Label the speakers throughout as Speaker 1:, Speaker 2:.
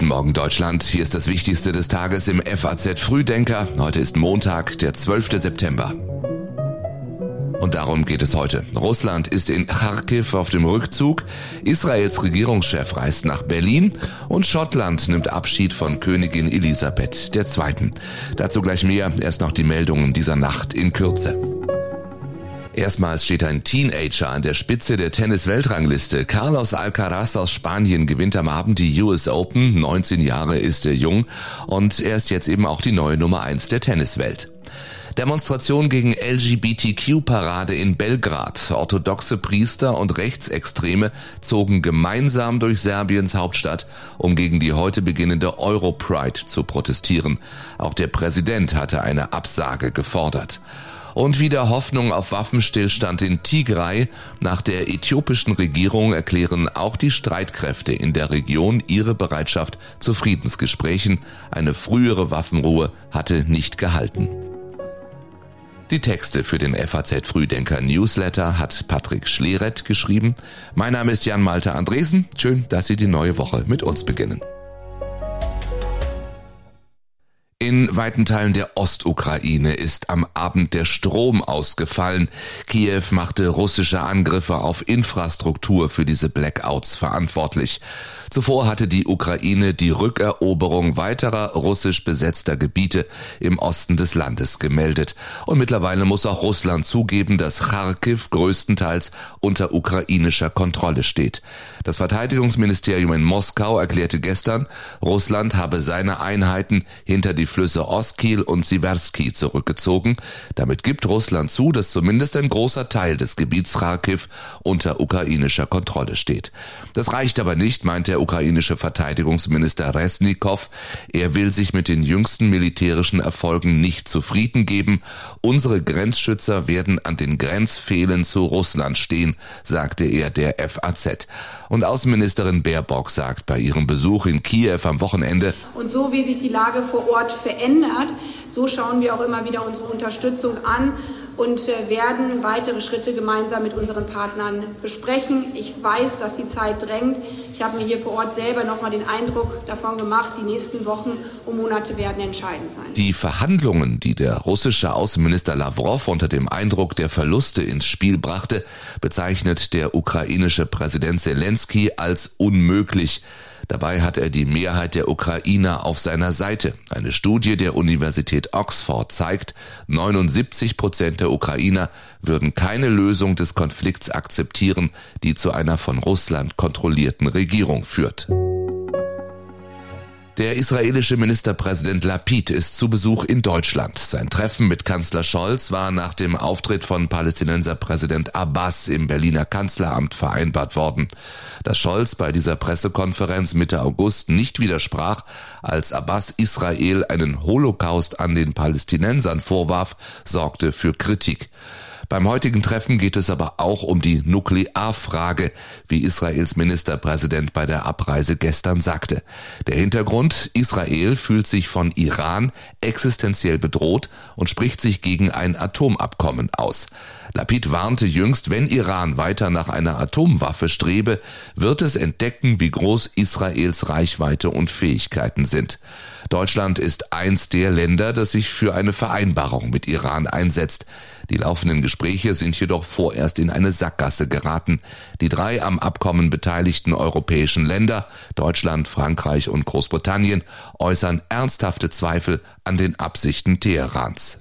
Speaker 1: Guten Morgen Deutschland. Hier ist das Wichtigste des Tages im FAZ Frühdenker. Heute ist Montag, der 12. September. Und darum geht es heute. Russland ist in Kharkiv auf dem Rückzug, Israels Regierungschef reist nach Berlin und Schottland nimmt Abschied von Königin Elisabeth II. Dazu gleich mehr, erst noch die Meldungen dieser Nacht in Kürze. Erstmals steht ein Teenager an der Spitze der Tennis-Weltrangliste. Carlos Alcaraz aus Spanien gewinnt am Abend die US Open. 19 Jahre ist er jung und er ist jetzt eben auch die neue Nummer 1 der Tenniswelt. Demonstration gegen LGBTQ-Parade in Belgrad. Orthodoxe Priester und Rechtsextreme zogen gemeinsam durch Serbiens Hauptstadt, um gegen die heute beginnende Europride zu protestieren. Auch der Präsident hatte eine Absage gefordert und wieder Hoffnung auf Waffenstillstand in Tigray. Nach der äthiopischen Regierung erklären auch die Streitkräfte in der Region ihre Bereitschaft zu Friedensgesprächen. Eine frühere Waffenruhe hatte nicht gehalten. Die Texte für den FAZ Frühdenker Newsletter hat Patrick Schleret geschrieben. Mein Name ist Jan Malte Andresen. Schön, dass Sie die neue Woche mit uns beginnen. In weiten Teilen der Ostukraine ist am Abend der Strom ausgefallen. Kiew machte russische Angriffe auf Infrastruktur für diese Blackouts verantwortlich. Zuvor hatte die Ukraine die Rückeroberung weiterer russisch besetzter Gebiete im Osten des Landes gemeldet. Und mittlerweile muss auch Russland zugeben, dass Kharkiv größtenteils unter ukrainischer Kontrolle steht. Das Verteidigungsministerium in Moskau erklärte gestern, Russland habe seine Einheiten hinter die Flüsse Oskil und Siversky zurückgezogen. Damit gibt Russland zu, dass zumindest ein großer Teil des Gebiets Kharkiv unter ukrainischer Kontrolle steht. Das reicht aber nicht, meint der ukrainische Verteidigungsminister Resnikow. Er will sich mit den jüngsten militärischen Erfolgen nicht zufrieden geben. Unsere Grenzschützer werden an den Grenzfehlen zu Russland stehen, sagte er der FAZ. Und Außenministerin Baerbock sagt bei ihrem Besuch in Kiew am Wochenende,
Speaker 2: Und so wie sich die Lage vor Ort verändert, so schauen wir auch immer wieder unsere Unterstützung an und äh, werden weitere Schritte gemeinsam mit unseren Partnern besprechen. Ich weiß, dass die Zeit drängt. Ich habe mir hier vor Ort selber noch mal den Eindruck davon gemacht, die nächsten Wochen und Monate werden entscheidend sein.
Speaker 1: Die Verhandlungen, die der russische Außenminister Lavrov unter dem Eindruck der Verluste ins Spiel brachte, bezeichnet der ukrainische Präsident Zelensky als unmöglich. Dabei hat er die Mehrheit der Ukrainer auf seiner Seite. Eine Studie der Universität Oxford zeigt, 79 Prozent der Ukrainer würden keine Lösung des Konflikts akzeptieren, die zu einer von Russland kontrollierten Regierung führt. Der israelische Ministerpräsident Lapid ist zu Besuch in Deutschland. Sein Treffen mit Kanzler Scholz war nach dem Auftritt von Palästinenser Präsident Abbas im Berliner Kanzleramt vereinbart worden. Dass Scholz bei dieser Pressekonferenz Mitte August nicht widersprach, als Abbas Israel einen Holocaust an den Palästinensern vorwarf, sorgte für Kritik. Beim heutigen Treffen geht es aber auch um die Nuklearfrage, wie Israels Ministerpräsident bei der Abreise gestern sagte. Der Hintergrund, Israel fühlt sich von Iran existenziell bedroht und spricht sich gegen ein Atomabkommen aus. Lapid warnte jüngst, wenn Iran weiter nach einer Atomwaffe strebe, wird es entdecken, wie groß Israels Reichweite und Fähigkeiten sind. Deutschland ist eins der Länder, das sich für eine Vereinbarung mit Iran einsetzt. Die laufenden Gespräche sind jedoch vorerst in eine Sackgasse geraten. Die drei am Abkommen beteiligten europäischen Länder, Deutschland, Frankreich und Großbritannien, äußern ernsthafte Zweifel an den Absichten Teherans.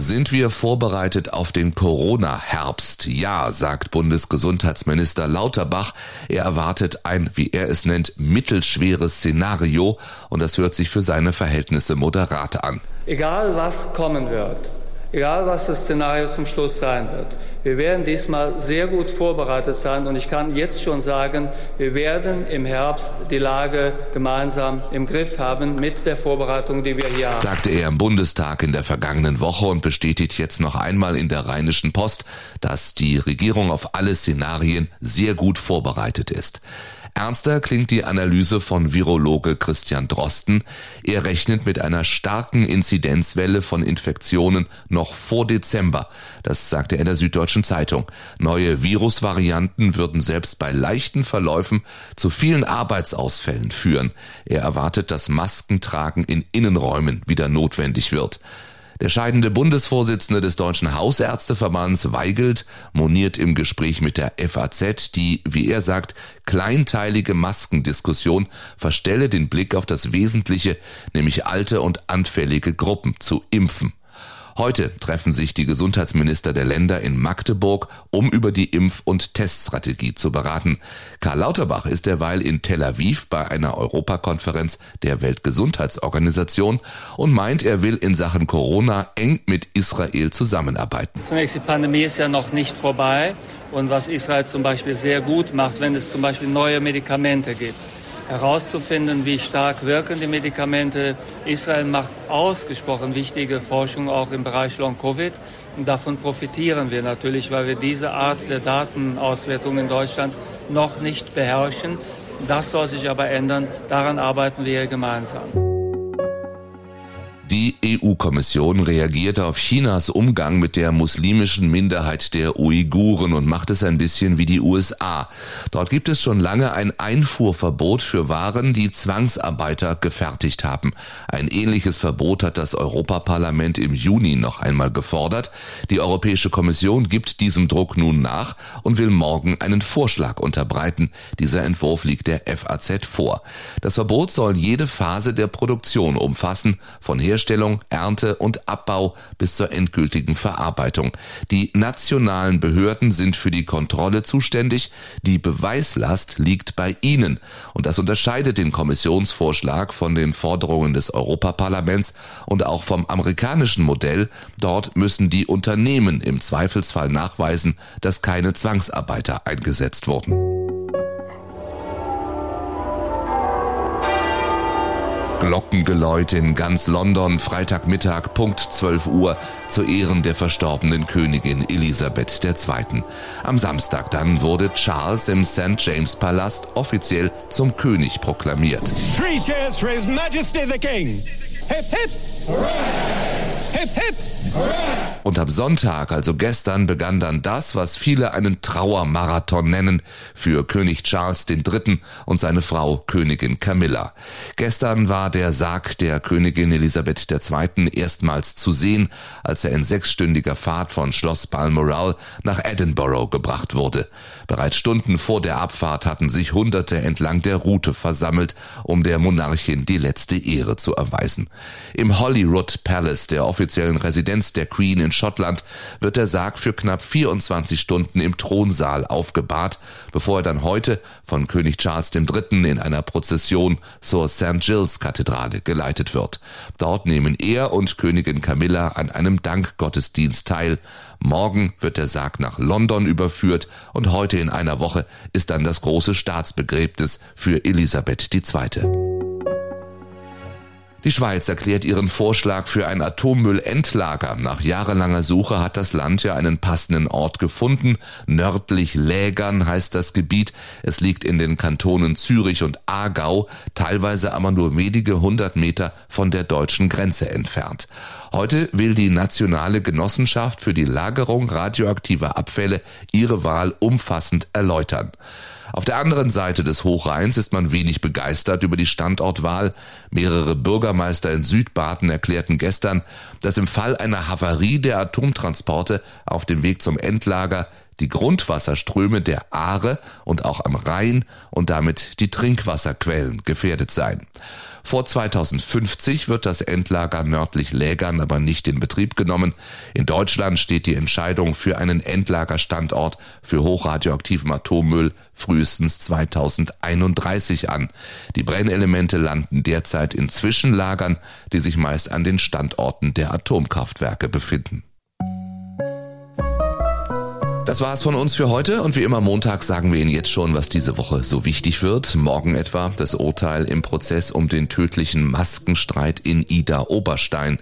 Speaker 1: Sind wir vorbereitet auf den Corona-Herbst? Ja, sagt Bundesgesundheitsminister Lauterbach. Er erwartet ein, wie er es nennt, mittelschweres Szenario und das hört sich für seine Verhältnisse moderat an.
Speaker 3: Egal was kommen wird, egal was das Szenario zum Schluss sein wird. Wir werden diesmal sehr gut vorbereitet sein und ich kann jetzt schon sagen, wir werden im Herbst die Lage gemeinsam im Griff haben mit der Vorbereitung, die wir hier haben.
Speaker 1: Sagte er im Bundestag in der vergangenen Woche und bestätigt jetzt noch einmal in der Rheinischen Post, dass die Regierung auf alle Szenarien sehr gut vorbereitet ist. Ernster klingt die Analyse von Virologe Christian Drosten. Er rechnet mit einer starken Inzidenzwelle von Infektionen noch vor Dezember. Das sagte er in der Süddeutschen Zeitung. Neue Virusvarianten würden selbst bei leichten Verläufen zu vielen Arbeitsausfällen führen. Er erwartet, dass Maskentragen in Innenräumen wieder notwendig wird. Der scheidende Bundesvorsitzende des Deutschen Hausärzteverbands Weigelt moniert im Gespräch mit der FAZ, die, wie er sagt, kleinteilige Maskendiskussion verstelle den Blick auf das Wesentliche, nämlich alte und anfällige Gruppen zu impfen. Heute treffen sich die Gesundheitsminister der Länder in Magdeburg, um über die Impf- und Teststrategie zu beraten. Karl Lauterbach ist derweil in Tel Aviv bei einer Europakonferenz der Weltgesundheitsorganisation und meint, er will in Sachen Corona eng mit Israel zusammenarbeiten.
Speaker 3: Zunächst, die Pandemie ist ja noch nicht vorbei. Und was Israel zum Beispiel sehr gut macht, wenn es zum Beispiel neue Medikamente gibt herauszufinden, wie stark wirken die Medikamente. Israel macht ausgesprochen wichtige Forschung auch im Bereich Long-Covid. Und davon profitieren wir natürlich, weil wir diese Art der Datenauswertung in Deutschland noch nicht beherrschen. Das soll sich aber ändern. Daran arbeiten wir gemeinsam.
Speaker 1: Die EU-Kommission reagierte auf Chinas Umgang mit der muslimischen Minderheit der Uiguren und macht es ein bisschen wie die USA. Dort gibt es schon lange ein Einfuhrverbot für Waren, die Zwangsarbeiter gefertigt haben. Ein ähnliches Verbot hat das Europaparlament im Juni noch einmal gefordert. Die Europäische Kommission gibt diesem Druck nun nach und will morgen einen Vorschlag unterbreiten. Dieser Entwurf liegt der FAZ vor. Das Verbot soll jede Phase der Produktion umfassen, von Herstellung Ernte und Abbau bis zur endgültigen Verarbeitung. Die nationalen Behörden sind für die Kontrolle zuständig. Die Beweislast liegt bei ihnen. Und das unterscheidet den Kommissionsvorschlag von den Forderungen des Europaparlaments und auch vom amerikanischen Modell. Dort müssen die Unternehmen im Zweifelsfall nachweisen, dass keine Zwangsarbeiter eingesetzt wurden. Glockengeläut in ganz London, Freitagmittag, Punkt 12 Uhr, zu Ehren der verstorbenen Königin Elisabeth II. Am Samstag dann wurde Charles im St. James Palast offiziell zum König proklamiert. Three cheers for His Majesty the King. Hip, hip. Hip, hip. Und am Sonntag, also gestern, begann dann das, was viele einen Trauermarathon nennen für König Charles III. und seine Frau Königin Camilla. Gestern war der Sarg der Königin Elisabeth II. erstmals zu sehen, als er in sechsstündiger Fahrt von Schloss Balmoral nach Edinburgh gebracht wurde. Bereits Stunden vor der Abfahrt hatten sich Hunderte entlang der Route versammelt, um der Monarchin die letzte Ehre zu erweisen. Im Holyrood Palace, der offiziellen Residenz der Queen in Schottland, wird der Sarg für knapp 24 Stunden im Thronsaal aufgebahrt, bevor er dann heute von König Charles III. in einer Prozession zur St. Giles Kathedrale geleitet wird. Dort nehmen er und Königin Camilla an einem Dankgottesdienst teil. Morgen wird der Sarg nach London überführt und heute in einer Woche ist dann das große Staatsbegräbnis für Elisabeth II. Die Schweiz erklärt ihren Vorschlag für ein Atommüllendlager. Nach jahrelanger Suche hat das Land ja einen passenden Ort gefunden. Nördlich Lägern heißt das Gebiet. Es liegt in den Kantonen Zürich und Aargau, teilweise aber nur wenige hundert Meter von der deutschen Grenze entfernt. Heute will die Nationale Genossenschaft für die Lagerung radioaktiver Abfälle ihre Wahl umfassend erläutern. Auf der anderen Seite des Hochrheins ist man wenig begeistert über die Standortwahl. Mehrere Bürgermeister in Südbaden erklärten gestern, dass im Fall einer Havarie der Atomtransporte auf dem Weg zum Endlager die Grundwasserströme der Aare und auch am Rhein und damit die Trinkwasserquellen gefährdet seien. Vor 2050 wird das Endlager nördlich Lägern aber nicht in Betrieb genommen. In Deutschland steht die Entscheidung für einen Endlagerstandort für hochradioaktiven Atommüll frühestens 2031 an. Die Brennelemente landen derzeit in Zwischenlagern, die sich meist an den Standorten der Atomkraftwerke befinden. Das war's von uns für heute und wie immer Montag sagen wir Ihnen jetzt schon, was diese Woche so wichtig wird. Morgen etwa das Urteil im Prozess um den tödlichen Maskenstreit in Ida Oberstein.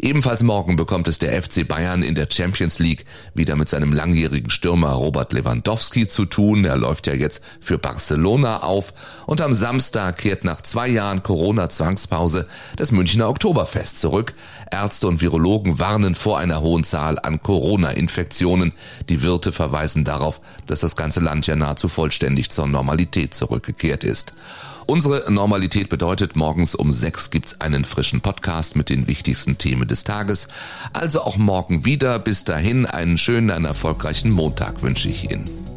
Speaker 1: Ebenfalls morgen bekommt es der FC Bayern in der Champions League wieder mit seinem langjährigen Stürmer Robert Lewandowski zu tun. Er läuft ja jetzt für Barcelona auf und am Samstag kehrt nach zwei Jahren Corona-Zwangspause das Münchner Oktoberfest zurück. Ärzte und Virologen warnen vor einer hohen Zahl an Corona-Infektionen. Die Wirte verweisen darauf, dass das ganze Land ja nahezu vollständig zur Normalität zurückgekehrt ist. Unsere Normalität bedeutet, morgens um sechs gibt's einen frischen Podcast mit den wichtigsten Themen des Tages. Also auch morgen wieder. Bis dahin einen schönen, einen erfolgreichen Montag wünsche ich Ihnen.